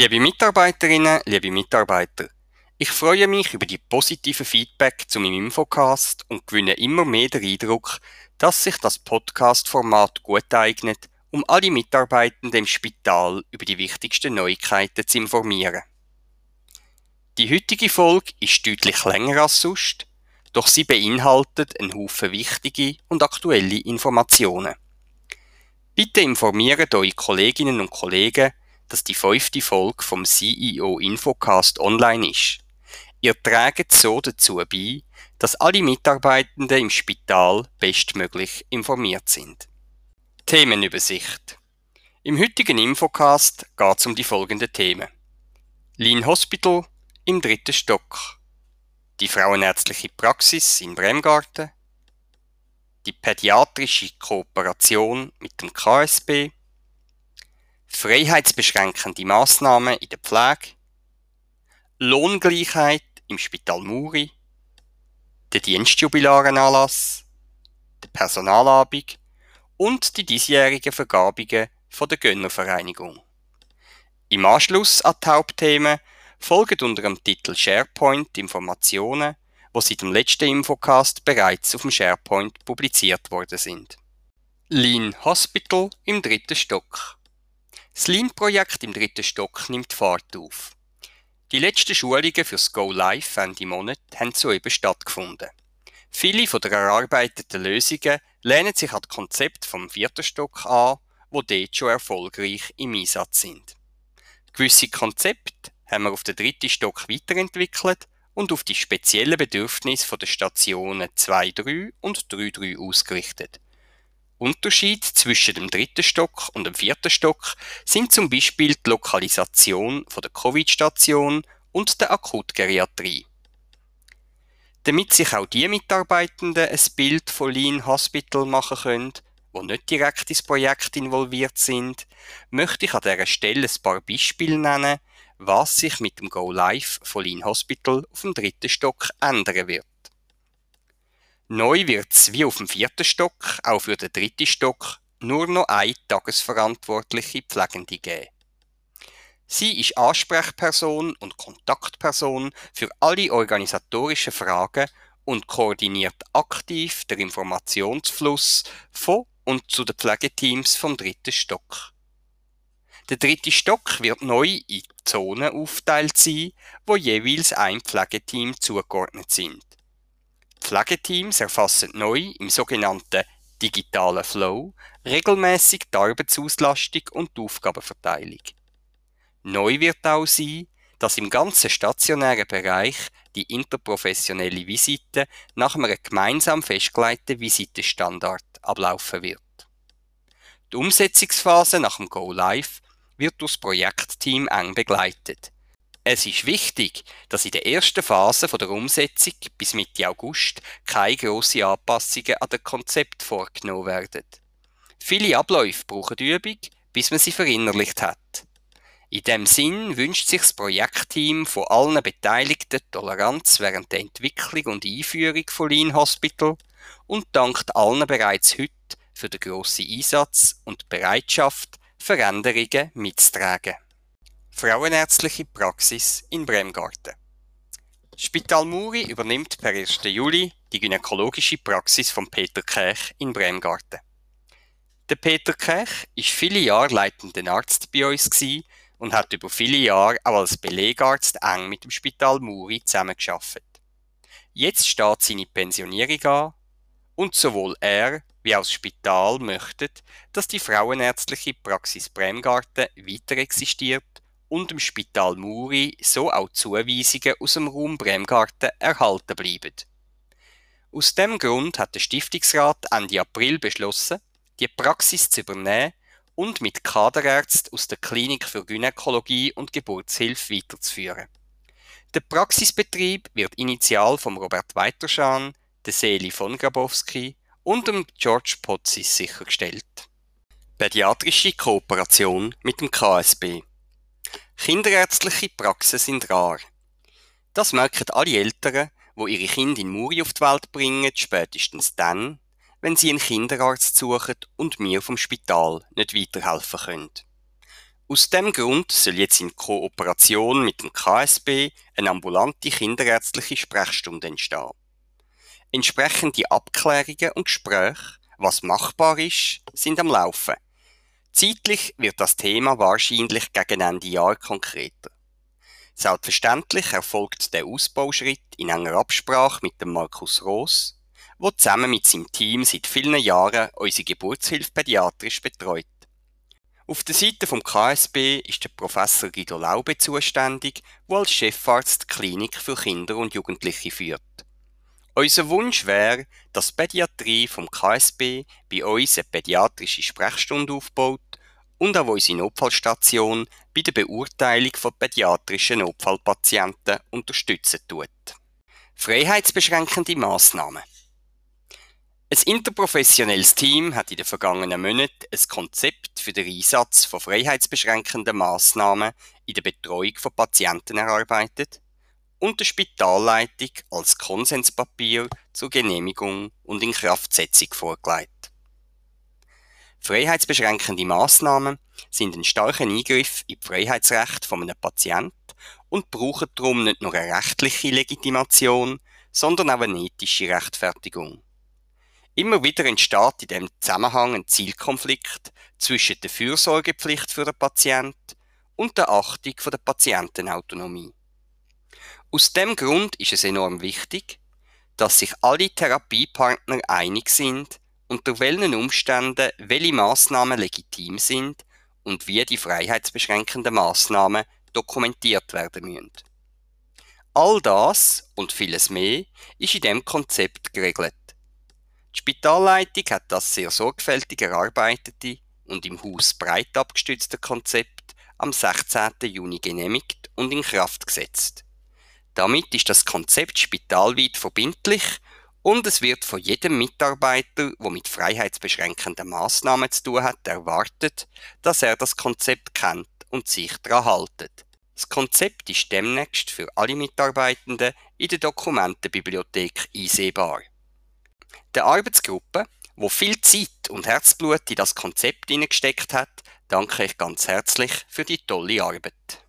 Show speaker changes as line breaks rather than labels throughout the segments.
Liebe Mitarbeiterinnen, liebe Mitarbeiter, ich freue mich über die positiven Feedback zu meinem Infocast und gewinne immer mehr den Eindruck, dass sich das Podcast-Format gut eignet, um alle Mitarbeitenden im Spital über die wichtigsten Neuigkeiten zu informieren. Die heutige Folge ist deutlich länger als sonst, doch sie beinhaltet einen Haufen wichtige und aktuelle Informationen. Bitte informiert eure Kolleginnen und Kollegen, dass die fünfte Folge vom CEO Infocast online ist. Ihr trägt so dazu bei, dass alle Mitarbeitenden im Spital bestmöglich informiert sind. Themenübersicht. Im heutigen Infocast geht es um die folgenden Themen. Lean Hospital im dritten Stock. Die frauenärztliche Praxis in Bremgarten. Die pädiatrische Kooperation mit dem KSB freiheitsbeschränkende Massnahmen in der Pflege, Lohngleichheit im Spital Muri, der Dienstjubilarenanlass, der Personalabend und die diesjährigen Vergabungen von der Gönnervereinigung. Im Anschluss an die Hauptthemen folgen unter dem Titel SharePoint Informationen, wo seit dem letzten Infocast bereits auf dem SharePoint publiziert worden sind. Lean Hospital im dritten Stock. Das Lean-Projekt im dritten Stock nimmt Fahrt auf. Die letzten Schulungen fürs Go Live Ende Monat haben soeben stattgefunden. Viele von der erarbeiteten Lösungen lehnen sich an das Konzept vom vierten Stock an, wo dort schon erfolgreich im Einsatz sind. Gewisse Konzepte haben wir auf den dritten Stock weiterentwickelt und auf die speziellen Bedürfnisse der Stationen 2.3 und 3.3 ausgerichtet. Unterschied zwischen dem dritten Stock und dem vierten Stock sind zum Beispiel die Lokalisation der Covid-Station und der Akutgeriatrie. Damit sich auch die Mitarbeitenden ein Bild von Lean Hospital machen können, die nicht direkt ins Projekt involviert sind, möchte ich an dieser Stelle ein paar Beispiele nennen, was sich mit dem Go Live von Lean Hospital auf dem dritten Stock ändern wird. Neu wird's wie auf dem vierten Stock auch für den dritten Stock nur noch eine tagesverantwortliche Pflegende geben. Sie ist Ansprechperson und Kontaktperson für alle organisatorischen Fragen und koordiniert aktiv den Informationsfluss von und zu den Pflegeteams vom dritten Stock. Der dritte Stock wird neu in Zonen aufteilt sein, wo jeweils ein Pflegeteam zugeordnet sind. Pflegeteams erfassen neu im sogenannten digitalen Flow regelmäßig die Arbeitsauslastung und die Aufgabenverteilung. Neu wird auch sein, dass im ganzen stationären Bereich die interprofessionelle Visite nach einem gemeinsam festgelegten Visitenstandard ablaufen wird. Die Umsetzungsphase nach dem Go Live wird durch das Projektteam eng begleitet. Es ist wichtig, dass in der ersten Phase der Umsetzung bis Mitte August keine grossen Anpassungen an dem Konzept vorgenommen werden. Viele Abläufe brauchen Übung, bis man sie verinnerlicht hat. In dem Sinn wünscht sich das Projektteam von allen Beteiligten Toleranz während der Entwicklung und Einführung von Lean Hospital und dankt allen bereits heute für den grossen Einsatz und Bereitschaft, Veränderungen mitzutragen. Frauenärztliche Praxis in Bremgarten. Spital Muri übernimmt per 1. Juli die gynäkologische Praxis von Peter Kech in Bremgarten. Der Peter Kech ist viele Jahre leitender Arzt bei uns und hat über viele Jahre auch als Belegarzt eng mit dem Spital Muri zusammengearbeitet. Jetzt steht seine Pensionierung an und sowohl er wie auch das Spital möchten, dass die frauenärztliche Praxis Bremgarten weiter existiert und im Spital Muri so auch Zuweisungen aus dem Raum Bremgarten erhalten bleiben. Aus dem Grund hat der Stiftungsrat Ende April beschlossen, die Praxis zu übernehmen und mit Kaderärzten aus der Klinik für Gynäkologie und Geburtshilfe weiterzuführen. Der Praxisbetrieb wird initial vom Robert Weiterschan, der Seli von Grabowski und dem George Potzis sichergestellt. Pädiatrische Kooperation mit dem KSB Kinderärztliche Praxen sind rar. Das merken alle Eltern, wo ihre Kinder in Muri auf die Welt bringen, spätestens dann, wenn sie einen Kinderarzt suchen und mir vom Spital nicht weiterhelfen können. Aus dem Grund soll jetzt in Kooperation mit dem KSB eine ambulante kinderärztliche Sprechstunde entstehen. Entsprechende Abklärungen und Gespräche, was machbar ist, sind am Laufen. Zeitlich wird das Thema wahrscheinlich gegen Ende Jahr konkreter. Selbstverständlich erfolgt der Ausbauschritt in enger Absprache mit dem Markus Roos, der zusammen mit seinem Team seit vielen Jahren unsere Geburtshilfe pädiatrisch betreut. Auf der Seite vom KSB ist der Professor Guido Laube zuständig, der als Chefarzt die Klinik für Kinder und Jugendliche führt. Unser Wunsch wäre, dass die Pädiatrie vom KSB bei uns eine pädiatrische Sprechstunde aufbaut und auch unsere Notfallstation bei der Beurteilung von pädiatrischen Notfallpatienten unterstützen tut. Freiheitsbeschränkende Massnahmen ein interprofessionelles Team hat in den vergangenen Monaten ein Konzept für den Einsatz von freiheitsbeschränkenden Massnahmen in der Betreuung von Patienten erarbeitet und der Spitalleitung als Konsenspapier zur Genehmigung und Inkraftsetzung vorgelegt. Freiheitsbeschränkende Massnahmen sind ein starker Eingriff in die Freiheitsrechte von einem Patienten und brauchen darum nicht nur eine rechtliche Legitimation, sondern auch eine ethische Rechtfertigung. Immer wieder entsteht in diesem Zusammenhang ein Zielkonflikt zwischen der Fürsorgepflicht für den Patient und der Achtung der Patientenautonomie. Aus dem Grund ist es enorm wichtig, dass sich alle Therapiepartner einig sind, unter welchen Umständen welche Maßnahmen legitim sind und wie die freiheitsbeschränkenden Maßnahmen dokumentiert werden müssen. All das und vieles mehr ist in dem Konzept geregelt. Die Spitalleitung hat das sehr sorgfältig erarbeitete und im Haus breit abgestützte Konzept am 16. Juni genehmigt und in Kraft gesetzt. Damit ist das Konzept spitalweit verbindlich und es wird von jedem Mitarbeiter, der mit freiheitsbeschränkenden Maßnahmen zu tun hat, erwartet, dass er das Konzept kennt und sich daran haltet. Das Konzept ist demnächst für alle Mitarbeitenden in der Dokumentenbibliothek einsehbar. Der Arbeitsgruppe, wo viel Zeit und Herzblut in das Konzept hineingesteckt hat, danke ich ganz herzlich für die tolle Arbeit.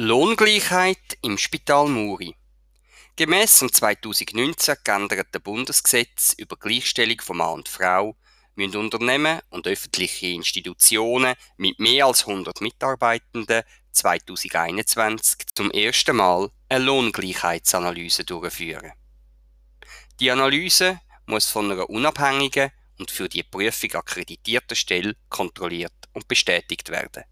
Lohngleichheit im Spital Muri. Gemäss dem 2019 geänderten Bundesgesetz über Gleichstellung von Mann und Frau müssen Unternehmen und öffentliche Institutionen mit mehr als 100 Mitarbeitenden 2021 zum ersten Mal eine Lohngleichheitsanalyse durchführen. Die Analyse muss von einer unabhängigen und für die Prüfung akkreditierten Stelle kontrolliert und bestätigt werden.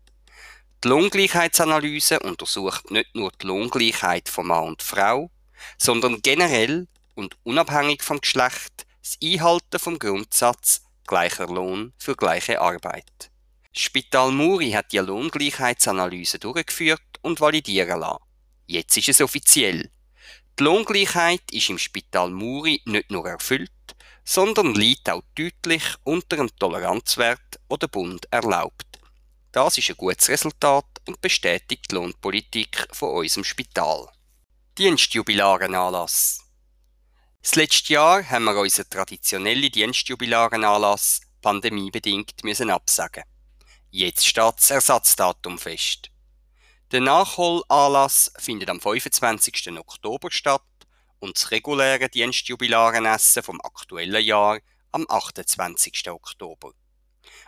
Die Lohngleichheitsanalyse untersucht nicht nur die Lohngleichheit von Mann und Frau, sondern generell und unabhängig vom Geschlecht das Einhalten vom Grundsatz gleicher Lohn für gleiche Arbeit. Spital Muri hat die Lohngleichheitsanalyse durchgeführt und validieren lassen. Jetzt ist es offiziell. Die Lohngleichheit ist im Spital Muri nicht nur erfüllt, sondern liegt auch deutlich unter dem Toleranzwert, den der Bund erlaubt. Das ist ein gutes Resultat und bestätigt die Lohnpolitik von unserem Spital. Dienstjubilaren Anlass. Das letzte Jahr haben wir unseren traditionellen Dienstjubilaren Anlass pandemiebedingt müssen absagen. Jetzt steht das Ersatzdatum fest. Der Nachholanlass findet am 25. Oktober statt und das reguläre Dienstjubilarenessen vom aktuellen Jahr am 28. Oktober.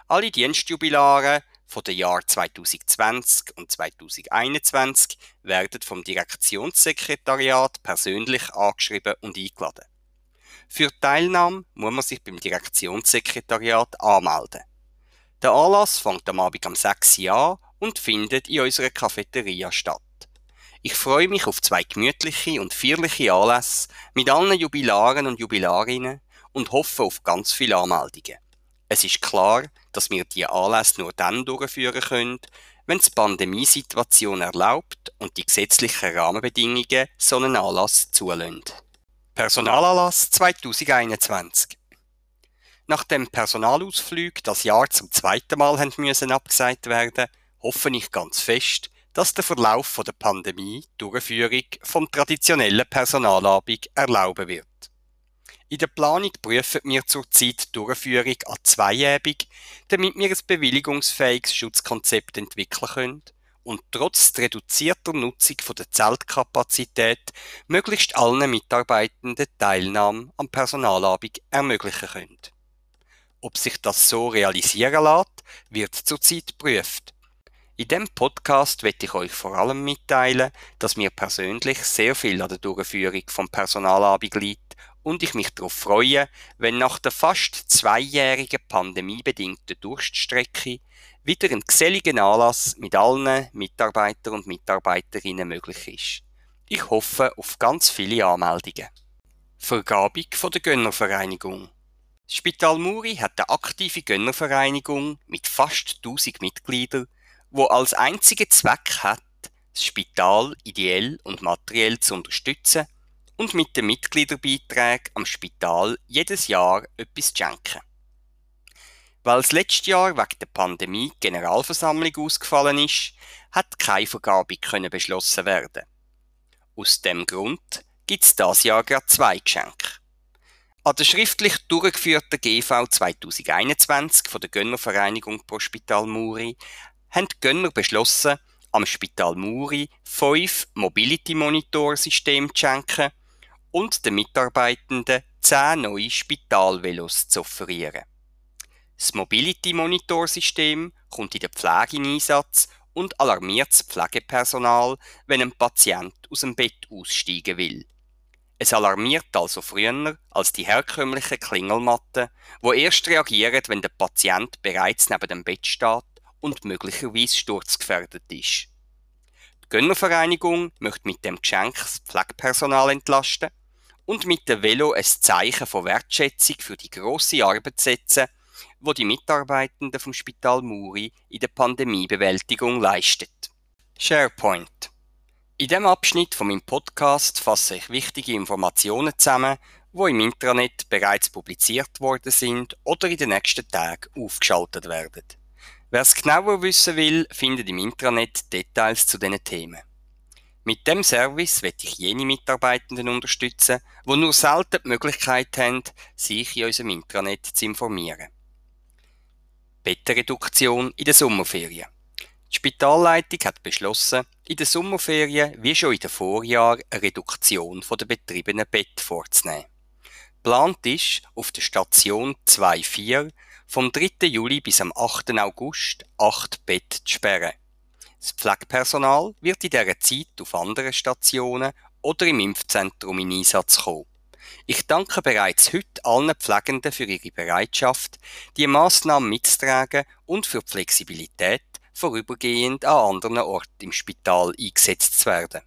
Alle Dienstjubilare von den Jahren 2020 und 2021 werden vom Direktionssekretariat persönlich angeschrieben und eingeladen. Für die Teilnahme muss man sich beim Direktionssekretariat anmelden. Der Anlass fängt am Abend um 6 Uhr an und findet in unserer Cafeteria statt. Ich freue mich auf zwei gemütliche und feierliche Anlässe mit allen Jubilaren und Jubilarinnen und hoffe auf ganz viele Anmeldungen. Es ist klar, dass wir die Anlässe nur dann durchführen können, wenn die Pandemiesituation erlaubt und die gesetzlichen Rahmenbedingungen so einen Anlass zulassen. Personalanlass 2021 Nach dem Personalausflug das Jahr zum zweiten Mal müssen abgesagt werden, hoffe ich ganz fest, dass der Verlauf der Pandemie Durchführung vom traditionellen Personalabend erlauben wird. In der Planung prüfen wir zurzeit die Durchführung an zweiebig, damit wir ein bewilligungsfähiges Schutzkonzept entwickeln können und trotz reduzierter Nutzung der Zeltkapazität möglichst allen Mitarbeitenden Teilnahme am Personalabend ermöglichen können. Ob sich das so realisieren lässt, wird zurzeit geprüft. In dem Podcast werde ich euch vor allem mitteilen, dass mir persönlich sehr viel an der Durchführung vom Personalabend liegt und ich mich darauf freue, wenn nach der fast zweijährigen pandemiebedingten Durststrecke wieder ein geselliger Anlass mit allen Mitarbeitern und Mitarbeiterinnen möglich ist. Ich hoffe auf ganz viele Anmeldungen. Vergabung von der Gönnervereinigung. Das Spital Muri hat eine aktive Gönnervereinigung mit fast 1000 Mitgliedern, wo als einzigen Zweck hat, das Spital ideell und materiell zu unterstützen und mit den Mitgliederbeiträgen am Spital jedes Jahr etwas schenken. Weil das letzte Jahr wegen der Pandemie die Generalversammlung ausgefallen ist, hat keine Vergabung können beschlossen werden. Aus dem Grund gibt es dieses Jahr gerade zwei Geschenke. An der schriftlich durchgeführten GV 2021 von der Gönnervereinigung pro Spital Muri haben die Gönner beschlossen, am Spital Muri fünf Mobility-Monitor-Systeme zu schenken und den Mitarbeitenden zehn neue Spitalvelos zu offerieren. Das Mobility-Monitor-System kommt in der Pflege in Einsatz und alarmiert das Pflegepersonal, wenn ein Patient aus dem Bett aussteigen will. Es alarmiert also früher als die herkömmlichen Klingelmatten, wo erst reagieren, wenn der Patient bereits neben dem Bett steht und möglicherweise sturzgefährdet ist. Die Gönnervereinigung möchte mit dem Geschenk das Pflegepersonal entlasten und mit dem Velo ein Zeichen von Wertschätzung für die grosse Arbeit setzen, wo die Mitarbeitenden vom Spital Muri in der Pandemiebewältigung leistet. SharePoint. In dem Abschnitt von meinem Podcast fasse ich wichtige Informationen zusammen, wo im Intranet bereits publiziert worden sind oder in den nächsten Tagen aufgeschaltet werden. Wer es genauer wissen will, findet im Intranet Details zu diesen Themen. Mit dem Service wird ich jene Mitarbeitenden unterstützen, die nur selten die Möglichkeit haben, sich in unserem Intranet zu informieren. Bettenreduktion in den Sommerferien. Die Spitalleitung hat beschlossen, in den Sommerferien wie schon in den Vorjahren eine Reduktion der betriebenen Bett vorzunehmen. Plant ist, auf der Station 2.4 vom 3. Juli bis am 8. August acht Bett zu sperren. Das Pflegepersonal wird in dieser Zeit auf anderen Stationen oder im Impfzentrum in Einsatz kommen. Ich danke bereits heute allen Pflegenden für ihre Bereitschaft, die Massnahmen mitzutragen und für die Flexibilität, vorübergehend an anderen Orten im Spital eingesetzt zu werden.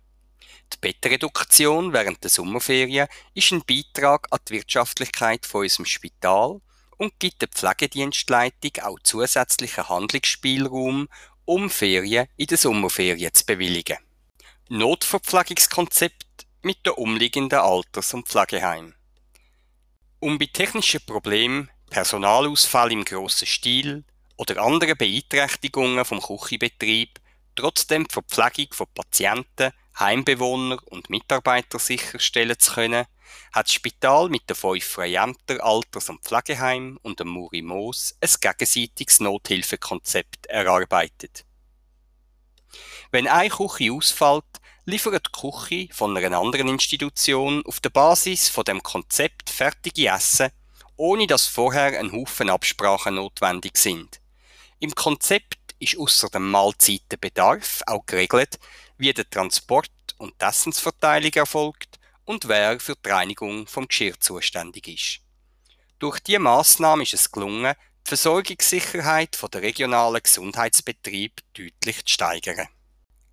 Die Bettreduktion während der Sommerferien ist ein Beitrag an die Wirtschaftlichkeit von unserem Spital und gibt der Pflegedienstleitung auch zusätzlichen Handlungsspielraum, um Ferien in den Sommerferien zu bewilligen. Notverpflegungskonzept mit der umliegenden Alters- und Pflegeheim. Um bei technischen Problemen, Personalausfall im grossen Stil oder anderen Beeinträchtigungen vom Küchenbetrieb trotzdem die Verpflegung von Patienten, Heimbewohner und Mitarbeiter sicherstellen zu können, hat das Spital mit den fünf Freiämtern Alters- und Pflegeheim und dem Muri Moos ein gegenseitiges Nothilfekonzept erarbeitet. Wenn eine Küche ausfällt, liefert die Küche von einer anderen Institution auf der Basis von dem Konzept fertige Essen, ohne dass vorher ein Haufen Absprachen notwendig sind. Im Konzept ist außer dem Mahlzeitenbedarf auch geregelt, wie der Transport und die Essensverteilung erfolgt und wer für die Reinigung vom Geschirr zuständig ist. Durch diese Massnahme ist es gelungen, die Versorgungssicherheit der regionalen Gesundheitsbetriebe deutlich zu steigern.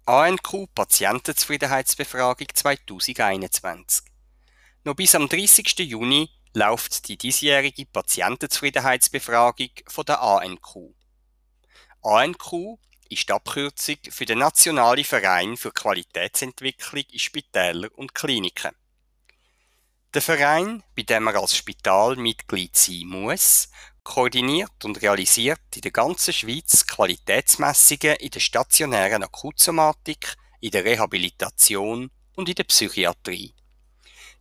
ANQ Patientenzufriedenheitsbefragung 2021 Noch bis am 30. Juni läuft die diesjährige Patientenzufriedenheitsbefragung von der ANQ. ANQ ist die Abkürzung für den Nationalen Verein für Qualitätsentwicklung in Spitälern und Kliniken. Der Verein, bei dem man als Spital Mitglied sein muss, koordiniert und realisiert in der ganzen Schweiz Qualitätsmessungen in der stationären Akutsomatik, in der Rehabilitation und in der Psychiatrie.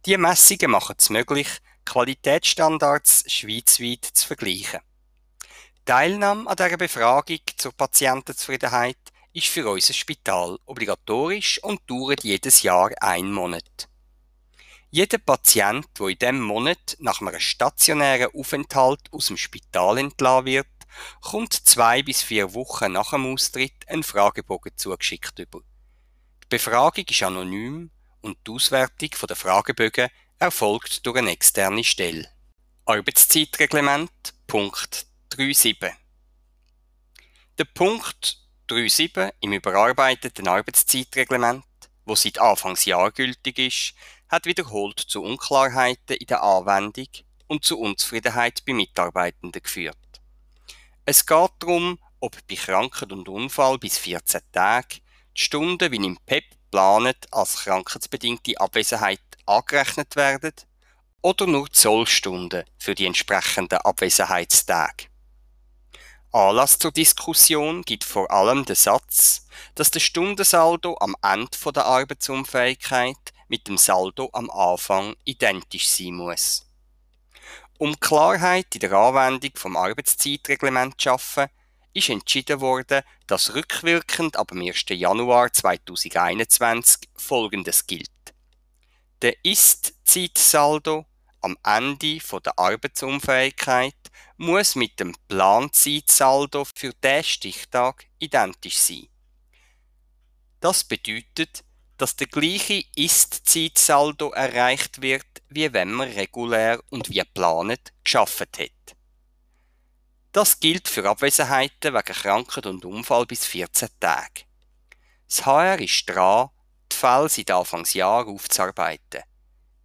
Diese Messungen machen es möglich, Qualitätsstandards schweizweit zu vergleichen. Teilnahme an dieser Befragung zur Patientenzufriedenheit ist für unser Spital obligatorisch und dauert jedes Jahr einen Monat. Jeder Patient, der in diesem Monat nach einem stationären Aufenthalt aus dem Spital entlassen wird, kommt zwei bis vier Wochen nach dem Austritt einen Fragebogen zugeschickt über. Die Befragung ist anonym und die Auswertung der Fragebögen erfolgt durch eine externe Stelle. Arbeitszeitreglement Punkt 3.7 Der Punkt 3.7 im überarbeiteten Arbeitszeitreglement, wo seit Anfangsjahr gültig ist, hat wiederholt zu Unklarheiten in der Anwendung und zu Unzufriedenheit bei Mitarbeitenden geführt. Es geht darum, ob bei Krankheit und Unfall bis 14 Tage die Stunden wie im PEP geplant als krankheitsbedingte Abwesenheit angerechnet werden oder nur Zollstunden für die entsprechenden Abwesenheitstage. Anlass zur Diskussion gibt vor allem der Satz, dass der Stundensaldo am Ende der Arbeitsunfähigkeit mit dem Saldo am Anfang identisch sein muss. Um Klarheit in der Anwendung vom Arbeitszeitreglement zu schaffen, ist entschieden worden, dass rückwirkend ab dem 1. Januar 2021 Folgendes gilt. Der Ist-Zeitsaldo am Ende der Arbeitsunfähigkeit muss mit dem Planzeitsaldo für den Stichtag identisch sein. Das bedeutet, dass der gleiche Ist-Zeitsaldo erreicht wird, wie wenn man regulär und wie geplant geschafft hat. Das gilt für Abwesenheiten wegen Krankheit und Unfall bis 14 Tage. Das HR ist dran, die Fälle seit Anfangsjahr aufzuarbeiten.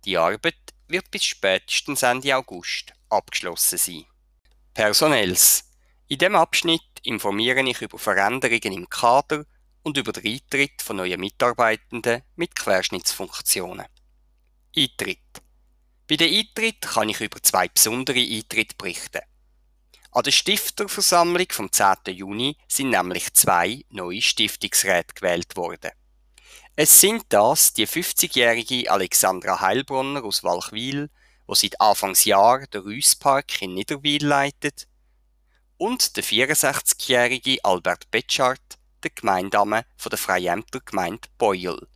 Die Arbeit wird bis spätestens Ende August abgeschlossen sein. Personells. In diesem Abschnitt informiere ich über Veränderungen im Kader und über den Eintritt von neuen Mitarbeitenden mit Querschnittsfunktionen. Eintritt. Bei den Eintritt kann ich über zwei besondere Eintritte berichten. An der Stifterversammlung vom 10. Juni sind nämlich zwei neue Stiftungsräte gewählt worden. Es sind das die 50-jährige Alexandra Heilbronner aus Walchwil, die seit Anfangsjahr den Rüsspark in Niederwil leitet, und der 64-jährige Albert Betschart, der Gemeindame von der Freiämter Gemeinde Beuel.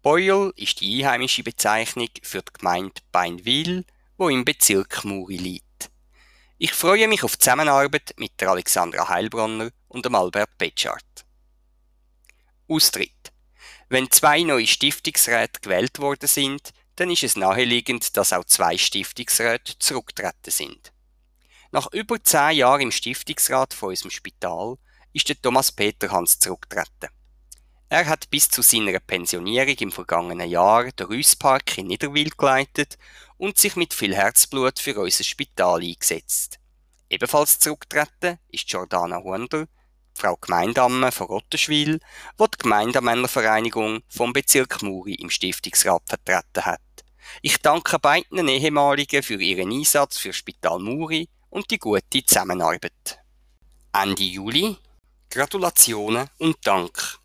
Beuel ist die einheimische Bezeichnung für die Gemeinde Beinwil, wo im Bezirk Muri liegt. Ich freue mich auf die Zusammenarbeit mit der Alexandra Heilbronner und dem Albert Betschart. Austritt. Wenn zwei neue Stiftungsräte gewählt worden sind, dann ist es naheliegend, dass auch zwei Stiftungsräte zurücktreten sind. Nach über zehn Jahren im Stiftungsrat von unserem Spital ist der Thomas Peterhans zurückgetreten. Er hat bis zu seiner Pensionierung im vergangenen Jahr den Rüsspark in Niederwil geleitet und sich mit viel Herzblut für unser Spital eingesetzt. Ebenfalls zurückgetreten ist Jordana Hunder, Frau Gemeindamme von Rottenschwil, die die Gemeindemännervereinigung vom Bezirk Muri im Stiftungsrat vertreten hat. Ich danke beiden Ehemaligen für ihren Einsatz für Spital Muri und die gute Zusammenarbeit. Ende Juli Gratulationen und Dank.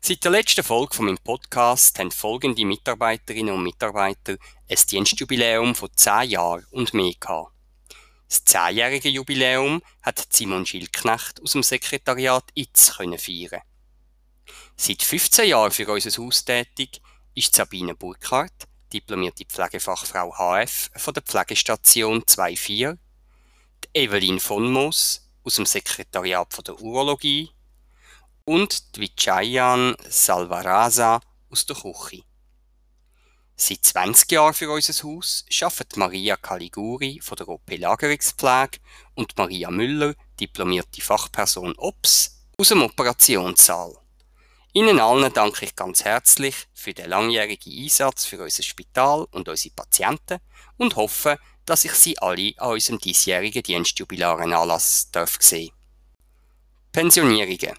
Seit der letzten Folge von meinem Podcast haben folgende Mitarbeiterinnen und Mitarbeiter ein Dienstjubiläum von 10 Jahren und mehr gehabt. Das zehnjährige Jubiläum hat Simon Schildknecht aus dem Sekretariat ITS können feiern. Seit 15 Jahren für unser Haus tätig ist Sabine Burkhardt, diplomierte Pflegefachfrau HF von der Pflegestation 24, Evelyn von Moos aus dem Sekretariat der Urologie und Vijayan Salvarasa aus der Küche. Seit 20 Jahren für unser Haus arbeitet Maria Caliguri von der OP Lagerungspflege und Maria Müller, diplomierte Fachperson OPS, aus dem Operationssaal. Ihnen allen danke ich ganz herzlich für den langjährigen Einsatz für unser Spital und unsere Patienten und hoffe, dass ich Sie alle an unserem diesjährigen Dienstjubilarenanlass darf sehen. Pensionierungen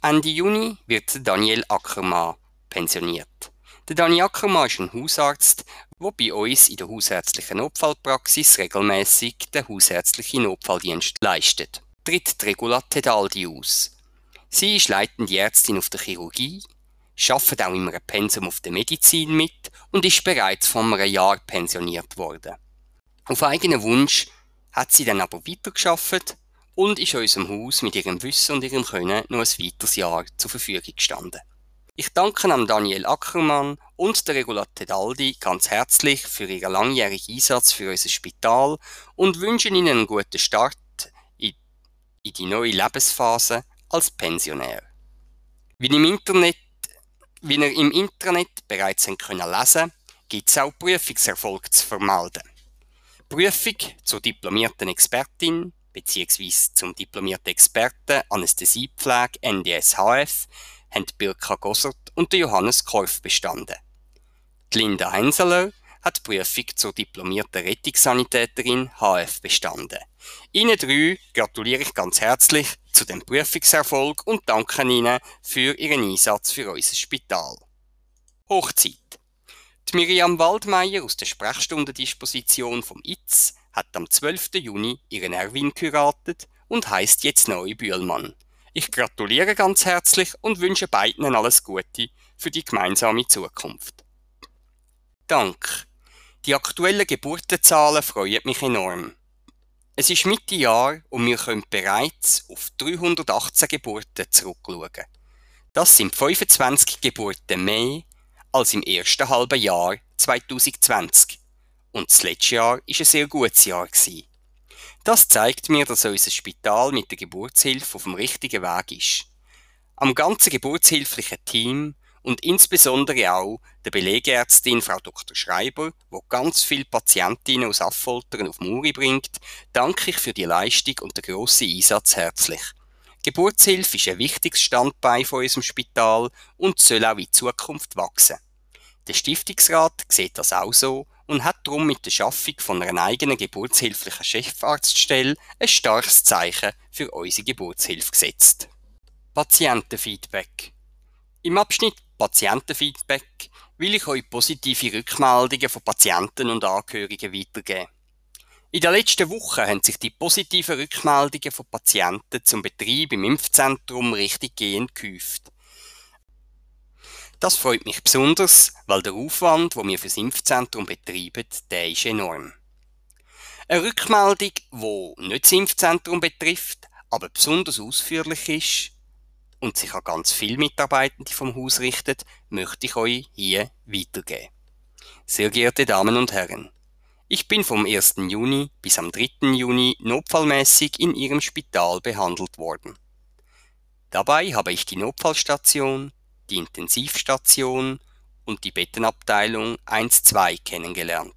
Ende Juni wird Daniel Ackermann pensioniert. Der Daniel Ackermann ist ein Hausarzt, der bei uns in der hausärztlichen Notfallpraxis regelmäßig den hausärztlichen Notfalldienst leistet. Tritt Regula Tedaldi aus. Sie ist leitende Ärztin auf der Chirurgie, arbeitet auch einem Pensum auf der Medizin mit und ist bereits vor einem Jahr pensioniert worden. Auf eigenen Wunsch hat sie dann aber weitergearbeitet und ist unserem Haus mit ihrem Wissen und ihrem Können noch ein weiteres Jahr zur Verfügung gestanden. Ich danke an Daniel Ackermann und der Regula Tedaldi ganz herzlich für ihren langjährigen Einsatz für unser Spital und wünsche Ihnen einen guten Start in, die neue Lebensphase als Pensionär. Wie im Internet, wie ihr im Internet bereits können lesen gibt es auch Prüfungserfolg zu vermelden. Prüfung zur diplomierten Expertin bzw. zum diplomierten Experten Anästhesiepflege NDSHF haben Birka Gossert und Johannes Korf bestanden. Die Linda Henseler hat die Prüfung zur diplomierten Rettungssanitäterin HF bestanden. Ihnen drei gratuliere ich ganz herzlich zu dem Prüfungserfolg und danke Ihnen für Ihren Einsatz für unser Spital. Hochzeit. Die Miriam Waldmeier aus der Sprechstundendisposition vom ITS hat am 12. Juni ihren Erwin geheiratet und heißt jetzt neu Bühlmann. Ich gratuliere ganz herzlich und wünsche beiden alles Gute für die gemeinsame Zukunft. Dank. Die aktuellen Geburtenzahlen freuen mich enorm. Es ist Mitte Jahr und wir können bereits auf 318 Geburten zurückschauen. Das sind 25 Geburten mehr als im ersten halben Jahr 2020. Und das letzte Jahr war ein sehr gutes Jahr. Das zeigt mir, dass unser Spital mit der Geburtshilfe auf dem richtigen Weg ist. Am ganzen geburtshilflichen Team und insbesondere auch der Belegärztin Frau Dr. Schreiber, wo ganz viele Patientinnen aus Affoltern auf Muri bringt, danke ich für die Leistung und den grossen Einsatz herzlich. Geburtshilfe ist ein wichtiges Standbein von unserem Spital und soll auch in Zukunft wachsen. Der Stiftungsrat sieht das auch so und hat darum mit der Schaffung von einer eigenen geburtshilflichen Chefarztstelle ein starkes Zeichen für unsere Geburtshilfe gesetzt. Patientenfeedback Im Abschnitt Patientenfeedback will ich euch positive Rückmeldungen von Patienten und Angehörigen weitergeben. In der letzten Woche haben sich die positiven Rückmeldungen von Patienten zum Betrieb im Impfzentrum richtig gehend gehäuft. Das freut mich besonders, weil der Aufwand, wo wir fürs Impfzentrum betreiben, der ist enorm. Eine Rückmeldung, die nicht das Impfzentrum betrifft, aber besonders ausführlich ist und sich an ganz viele Mitarbeitende vom Haus richtet, möchte ich euch hier weitergeben. Sehr geehrte Damen und Herren, ich bin vom 1. Juni bis am 3. Juni notfallmäßig in Ihrem Spital behandelt worden. Dabei habe ich die Notfallstation, die Intensivstation und die Bettenabteilung 1-2 kennengelernt.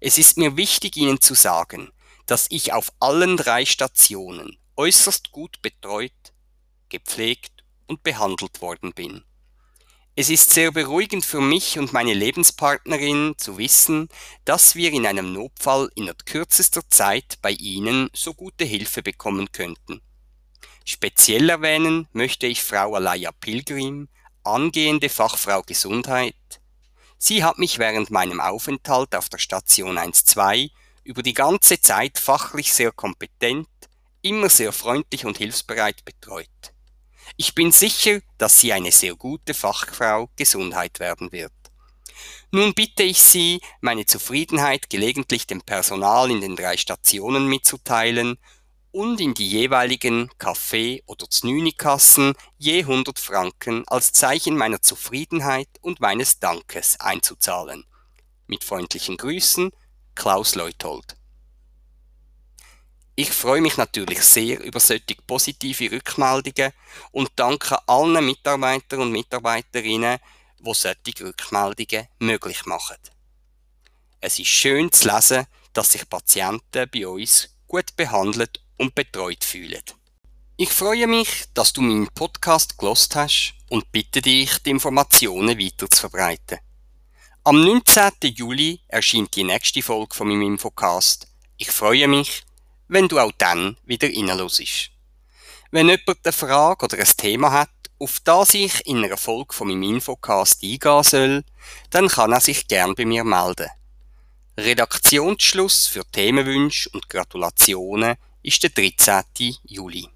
Es ist mir wichtig Ihnen zu sagen, dass ich auf allen drei Stationen äußerst gut betreut, gepflegt und behandelt worden bin. Es ist sehr beruhigend für mich und meine Lebenspartnerin zu wissen, dass wir in einem Notfall in kürzester Zeit bei Ihnen so gute Hilfe bekommen könnten. Speziell erwähnen möchte ich Frau Alaya Pilgrim, angehende Fachfrau Gesundheit. Sie hat mich während meinem Aufenthalt auf der Station 1-2 über die ganze Zeit fachlich sehr kompetent, immer sehr freundlich und hilfsbereit betreut. Ich bin sicher, dass sie eine sehr gute Fachfrau Gesundheit werden wird. Nun bitte ich Sie, meine Zufriedenheit gelegentlich dem Personal in den drei Stationen mitzuteilen und in die jeweiligen Kaffee- oder Znünikassen je 100 Franken als Zeichen meiner Zufriedenheit und meines Dankes einzuzahlen. Mit freundlichen Grüßen, Klaus Leutold. Ich freue mich natürlich sehr über solche positive Rückmeldungen und danke allen Mitarbeitern und Mitarbeiterinnen, die solche Rückmeldungen möglich machen. Es ist schön zu lesen, dass sich Patienten bei uns gut behandelt und betreut fühlen. Ich freue mich, dass du meinen Podcast gelost hast und bitte dich, die Informationen weiter zu verbreiten. Am 19. Juli erscheint die nächste Folge von meinem Infocast. Ich freue mich, wenn du auch dann wieder reinhörst. Wenn jemand eine Frage oder ein Thema hat, auf das ich in einer Folge von meinem Infocast eingehen soll, dann kann er sich gern bei mir melden. Redaktionsschluss für Themenwünsche und Gratulationen ist der 13. Juli.